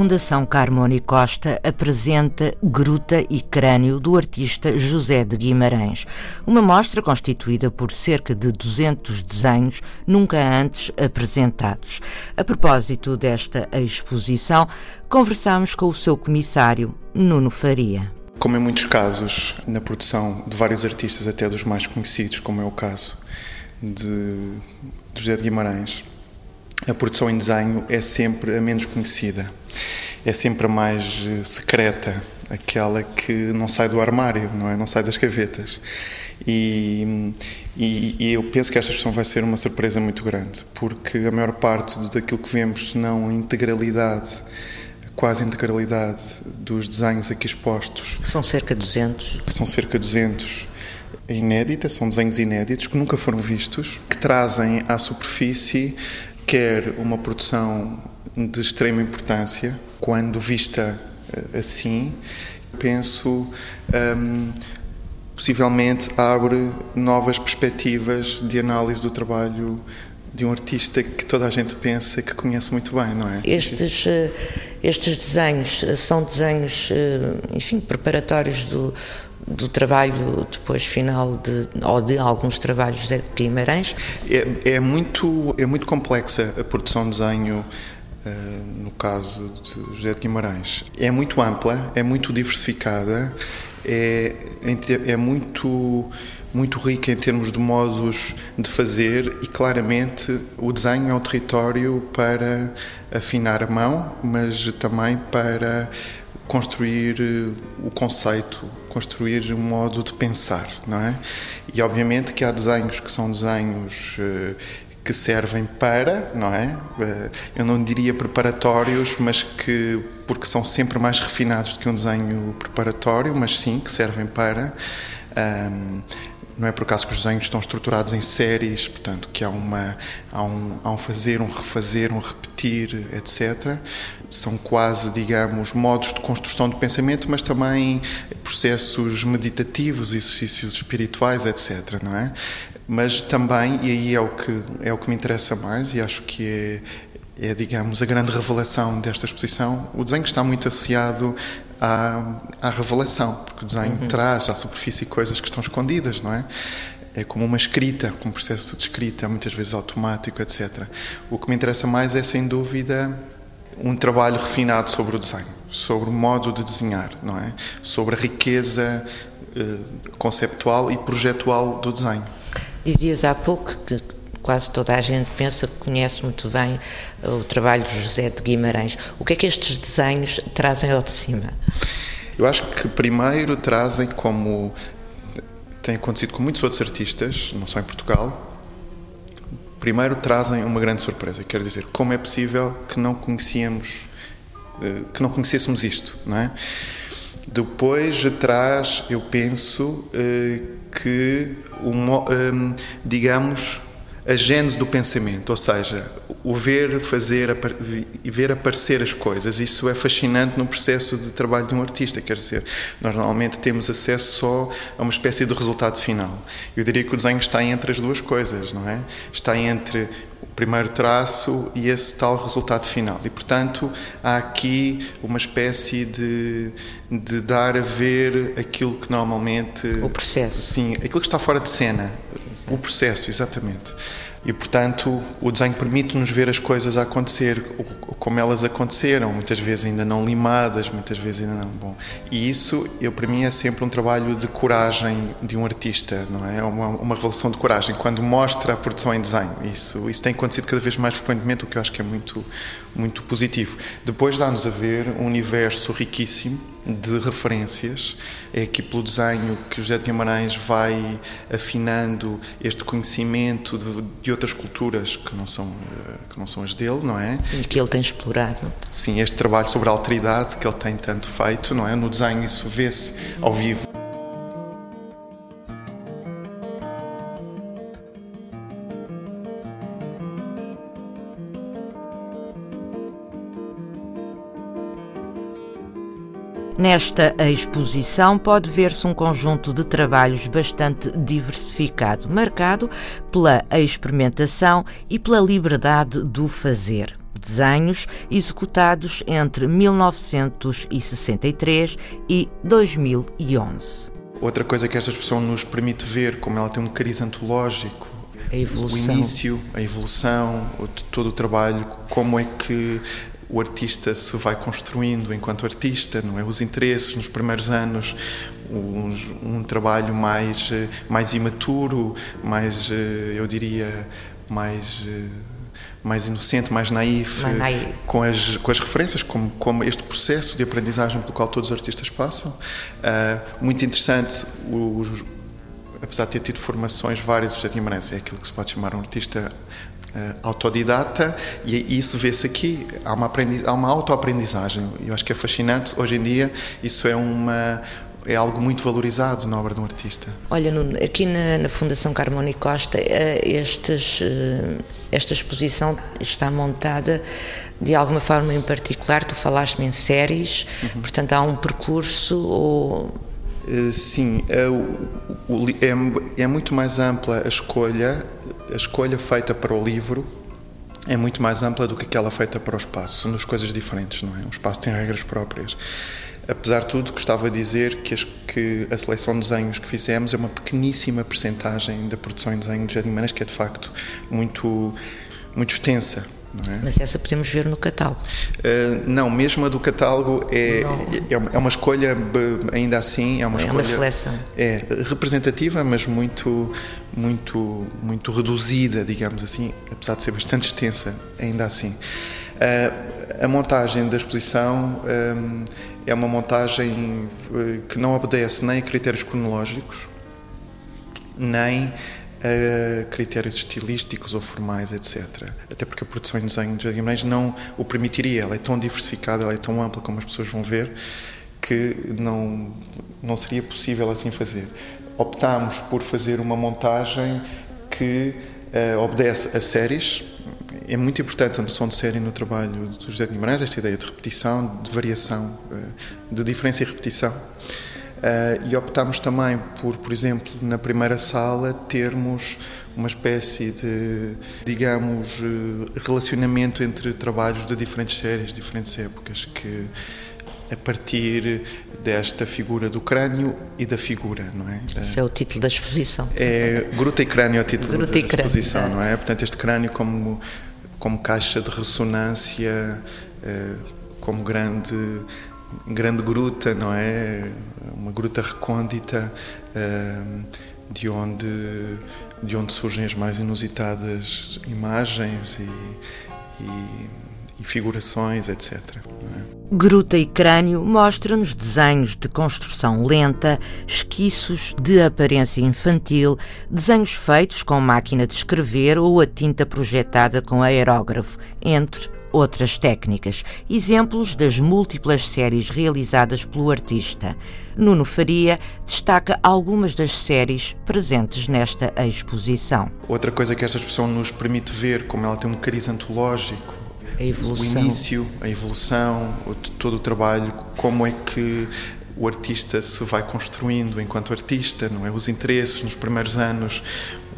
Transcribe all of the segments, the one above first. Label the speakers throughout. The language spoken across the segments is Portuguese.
Speaker 1: Fundação Carmona Costa apresenta Gruta e Crânio do artista José de Guimarães, uma mostra constituída por cerca de 200 desenhos nunca antes apresentados. A propósito desta exposição, conversamos com o seu comissário, Nuno Faria.
Speaker 2: Como em muitos casos, na produção de vários artistas, até dos mais conhecidos, como é o caso de José de Guimarães, a produção em desenho é sempre a menos conhecida, é sempre a mais eh, secreta, aquela que não sai do armário, não é? Não sai das gavetas. E, e, e, eu penso que esta expressão vai ser uma surpresa muito grande, porque a maior parte daquilo que vemos, se não a integralidade, quase a integralidade dos desenhos aqui expostos.
Speaker 1: São cerca de 200.
Speaker 2: São cerca de 200 inéditas, são desenhos inéditos que nunca foram vistos, que trazem à superfície quer uma produção de extrema importância, quando vista eh, assim, penso, um, possivelmente abre novas perspectivas de análise do trabalho de um artista que toda a gente pensa que conhece muito bem, não é?
Speaker 1: Estes, eh, estes desenhos eh, são desenhos, enfim, preparatórios do, do trabalho depois final de, ou de alguns trabalhos de Guimarães?
Speaker 2: É, é, muito, é muito complexa a produção de desenho no caso de José de Guimarães. É muito ampla, é muito diversificada, é, é muito, muito rica em termos de modos de fazer e claramente o desenho é um território para afinar a mão, mas também para construir eh, o conceito, construir um modo de pensar, não é? E obviamente que há desenhos que são desenhos eh, que servem para, não é? Eh, eu não diria preparatórios, mas que porque são sempre mais refinados do que um desenho preparatório, mas sim que servem para. Um, não é por acaso que os desenhos estão estruturados em séries, portanto, que há, uma, há, um, há um fazer, um refazer, um repetir, etc. São quase, digamos, modos de construção do pensamento, mas também processos meditativos, exercícios espirituais, etc. Não é? Mas também, e aí é o que, é o que me interessa mais, e acho que é, é, digamos, a grande revelação desta exposição. O desenho está muito associado à, à revelação, porque o desenho uhum. traz à superfície coisas que estão escondidas, não é? É como uma escrita, como um processo de escrita, muitas vezes automático, etc. O que me interessa mais é, sem dúvida, um trabalho refinado sobre o desenho, sobre o modo de desenhar, não é? Sobre a riqueza eh, conceptual e projetual do desenho.
Speaker 1: Dizias há pouco que quase toda a gente pensa que conhece muito bem o trabalho de José de Guimarães. O que é que estes desenhos trazem ao de cima?
Speaker 2: Eu acho que primeiro trazem como tem acontecido com muitos outros artistas, não só em Portugal, primeiro trazem uma grande surpresa. Quer dizer, como é possível que não conhecíamos, eh, que não conhecêssemos isto, não é? Depois traz, eu penso, eh, que, eh, digamos, a gênese do pensamento, ou seja, o ver, fazer e ver aparecer as coisas. Isso é fascinante no processo de trabalho de um artista, quer dizer, nós normalmente temos acesso só a uma espécie de resultado final. Eu diria que o desenho está entre as duas coisas, não é? Está entre o primeiro traço e esse tal resultado final. E, portanto, há aqui uma espécie de, de dar a ver aquilo que normalmente.
Speaker 1: O processo.
Speaker 2: Sim, aquilo que está fora de cena. O processo, exatamente. E, portanto, o desenho permite-nos ver as coisas a acontecer, como elas aconteceram, muitas vezes ainda não limadas, muitas vezes ainda não. Bom, e isso, eu, para mim, é sempre um trabalho de coragem de um artista, não é? Uma, uma revelação de coragem, quando mostra a produção em desenho. Isso, isso tem acontecido cada vez mais frequentemente, o que eu acho que é muito, muito positivo. Depois dá-nos a ver um universo riquíssimo de referências. É aqui pelo desenho que o José de Guimarães vai afinando este conhecimento de, de, outras culturas que não, são, eh, que não são as dele, não é?
Speaker 1: Sim, que ele tem explorado.
Speaker 2: Sim, este trabalho sobre a alteridade que ele tem tanto feito, não é? No desenho isso vê-se ao vivo.
Speaker 1: Nesta exposição pode ver-se um conjunto de trabalhos bastante diversificado, marcado pela experimentação e pela liberdade do fazer desenhos executados entre 1963 e 2011.
Speaker 2: Outra coisa que esta exposição nos permite ver, como ela tem um cariz antológico,
Speaker 1: a evolução.
Speaker 2: o início, a evolução, todo o trabalho, como é que o artista se vai construindo enquanto artista, não é? Os interesses nos primeiros anos, um, um trabalho mais mais imaturo, mais eu diria mais mais inocente, mais naif,
Speaker 1: mais naif.
Speaker 2: com as com as referências, como como este processo de aprendizagem pelo qual todos os artistas passam, uh, muito interessante. Os, apesar de ter tido formações várias, o José Guimarães é aquilo que se pode chamar um artista autodidata e isso vê-se aqui. Há uma, aprendiz, há uma autoaprendizagem. Eu acho que é fascinante. Hoje em dia, isso é uma é algo muito valorizado na obra de um artista.
Speaker 1: Olha, Nuno, aqui na, na Fundação Carmona e Costa, eh, estes, eh, esta exposição está montada de alguma forma em particular. Tu falaste-me em séries, uhum. portanto, há um percurso ou.
Speaker 2: Sim, é, é muito mais ampla a escolha a escolha feita para o livro é muito mais ampla do que aquela feita para o espaço. São duas coisas diferentes, não é? O espaço tem regras próprias. Apesar de tudo, gostava de dizer que, as, que a seleção de desenhos que fizemos é uma pequeníssima percentagem da produção em desenho de Jardim Manas, que é de facto muito, muito extensa. É?
Speaker 1: Mas essa podemos ver no catálogo?
Speaker 2: Uh, não, mesmo a do catálogo é, é, é, uma escolha, ainda assim, é uma
Speaker 1: é
Speaker 2: escolha.
Speaker 1: Uma seleção.
Speaker 2: É representativa, mas muito, muito, muito reduzida, digamos assim, apesar de ser bastante extensa, ainda assim. Uh, a montagem da exposição um, é uma montagem eh, que não obedece nem a critérios cronológicos, nem a critérios estilísticos ou formais, etc. Até porque a produção em desenho de Guimarães não o permitiria. Ela é tão diversificada, ela é tão ampla como as pessoas vão ver, que não, não seria possível assim fazer. Optámos por fazer uma montagem que uh, obedece a séries. É muito importante a noção de série no trabalho do José de Guimarães, esta ideia de repetição, de variação, uh, de diferença e repetição. Uh, e optámos também por, por exemplo, na primeira sala termos uma espécie de, digamos, eh, relacionamento entre trabalhos de diferentes séries, diferentes épocas, que a partir desta figura do crânio e da figura, não é?
Speaker 1: Esse é o título da exposição.
Speaker 2: É Gruta e Crânio é o título
Speaker 1: Gruta
Speaker 2: da
Speaker 1: exposição,
Speaker 2: não é? Portanto, este crânio como como caixa de ressonância, eh, como grande grande gruta, não é? Uma gruta recôndita ehm, de onde de onde surgem as mais inusitadas imagens e, e, e figurações, etc. É?
Speaker 1: Gruta e Crânio mostra-nos desenhos de construção lenta, esquiços de aparência infantil, desenhos feitos com máquina de escrever ou a tinta projetada com aerógrafo, entre outras técnicas, exemplos das múltiplas séries realizadas pelo artista. Nuno Faria destaca algumas das séries presentes nesta exposição.
Speaker 2: Outra coisa que esta exposição nos permite ver, como ela tem um cariz antológico,
Speaker 1: a evolução.
Speaker 2: o início, a evolução, todo o trabalho, como é que o artista se vai construindo enquanto artista, não é? Os interesses nos primeiros anos,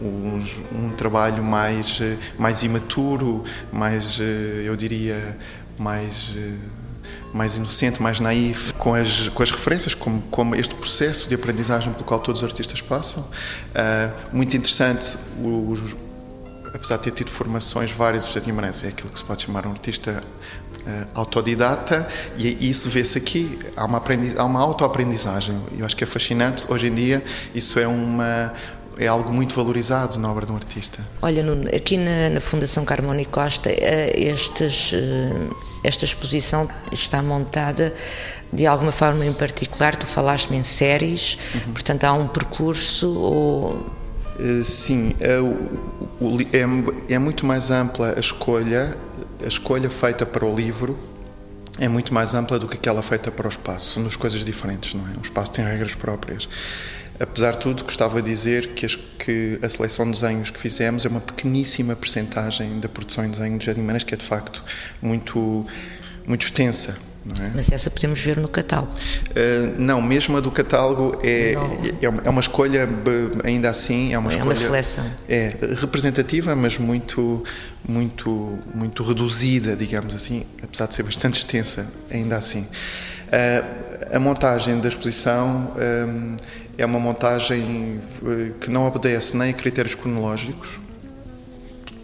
Speaker 2: um, trabalho mais mais imaturo, mais eu diria mais mais inocente, mais naif, com as, com as referências, como, como este processo de aprendizagem pelo qual todos os artistas passam. Uh, muito interessante, os, apesar de ter tido formações várias, o José Guimarães é aquilo que se pode chamar um artista uh, autodidata e isso vê-se aqui. Há uma, aprendiz, há uma autoaprendizagem. Eu acho que é fascinante. Hoje em dia, isso é uma é algo muito valorizado na obra de um artista.
Speaker 1: Olha, Nuno, aqui na, na Fundação Carmona e Costa, eh, estes, eh, esta exposição está montada de alguma forma em particular. Tu falaste-me em séries, uhum. portanto há um percurso ou
Speaker 2: Sim, é, é, muito mais ampla a escolha, a escolha feita para o livro é muito mais ampla do que aquela feita para o espaço. São duas coisas diferentes, não é? O espaço tem regras próprias. Apesar de tudo, gostava de dizer que, as, que a seleção de desenhos que fizemos é uma pequeníssima percentagem da produção em desenho de Jardim Manas, que é de facto muito, muito extensa. É?
Speaker 1: Mas essa podemos ver no catálogo.
Speaker 2: Uh, não, mesmo a do catálogo é, é, é, uma escolha, ainda assim, é uma
Speaker 1: é
Speaker 2: escolha.
Speaker 1: Uma seleção.
Speaker 2: É representativa, mas muito, muito, muito reduzida, digamos assim, apesar de ser bastante extensa, ainda assim. Uh, a montagem da exposição um, é uma montagem que não obedece nem a critérios cronológicos,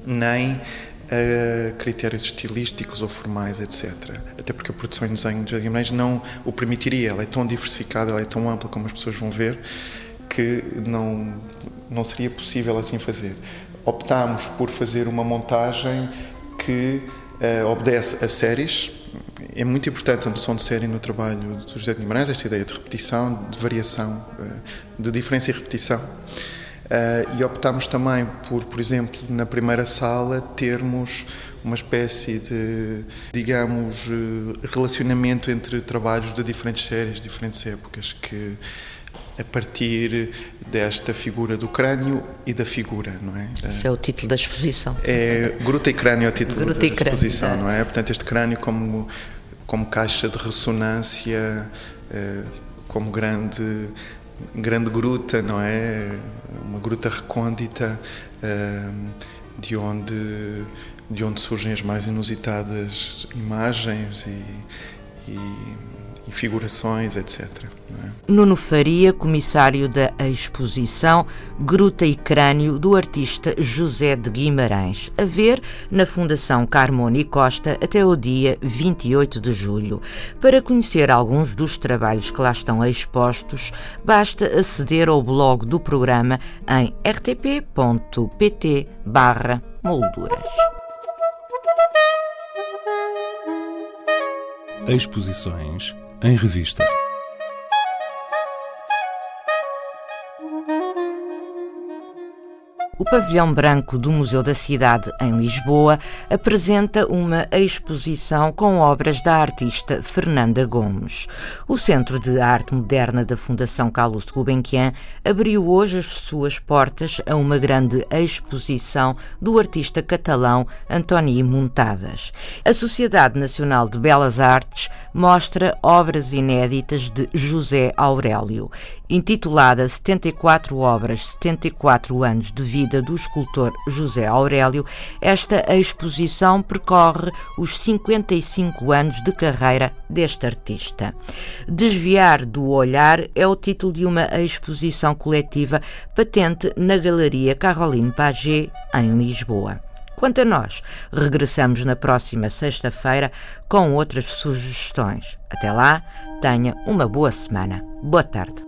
Speaker 2: nem a critérios estilísticos ou formais, etc. Até porque a produção em desenho de Guimarães não o permitiria. Ela é tão diversificada, ela é tão ampla como as pessoas vão ver, que não, não seria possível assim fazer. Optámos por fazer uma montagem que uh, obedece a séries. É muito importante a noção de série no trabalho do José de Guimarães, esta ideia de repetição, de variação, uh, de diferença e repetição. Uh, e optámos também por, por exemplo, na primeira sala termos uma espécie de, digamos, eh, relacionamento entre trabalhos de diferentes séries, diferentes épocas, que a partir desta figura do crânio e da figura, não é?
Speaker 1: Esse é o título da exposição.
Speaker 2: É Gruta e Crânio é o título
Speaker 1: Gruta
Speaker 2: da
Speaker 1: exposição,
Speaker 2: crânio, não é? Portanto, este crânio como como caixa de ressonância, eh, como grande grande gruta, não é? Uma gruta recôndita ehm, de onde de onde surgem as mais inusitadas imagens e, e e figurações, etc. É?
Speaker 1: Nuno Faria, comissário da exposição Gruta e Crânio do artista José de Guimarães, a ver na Fundação Carmona e Costa até o dia 28 de julho. Para conhecer alguns dos trabalhos que lá estão expostos, basta aceder ao blog do programa em rtp.pt/molduras.
Speaker 3: Exposições em revista.
Speaker 1: O pavilhão branco do Museu da Cidade, em Lisboa, apresenta uma exposição com obras da artista Fernanda Gomes. O Centro de Arte Moderna da Fundação Carlos Gulbenkian abriu hoje as suas portas a uma grande exposição do artista catalão Antoni Montadas. A Sociedade Nacional de Belas Artes mostra obras inéditas de José Aurélio, intitulada 74 obras, 74 anos de vida do escultor José Aurélio, esta exposição percorre os 55 anos de carreira deste artista. Desviar do Olhar é o título de uma exposição coletiva patente na Galeria Caroline Paget, em Lisboa. Quanto a nós, regressamos na próxima sexta-feira com outras sugestões. Até lá, tenha uma boa semana. Boa tarde.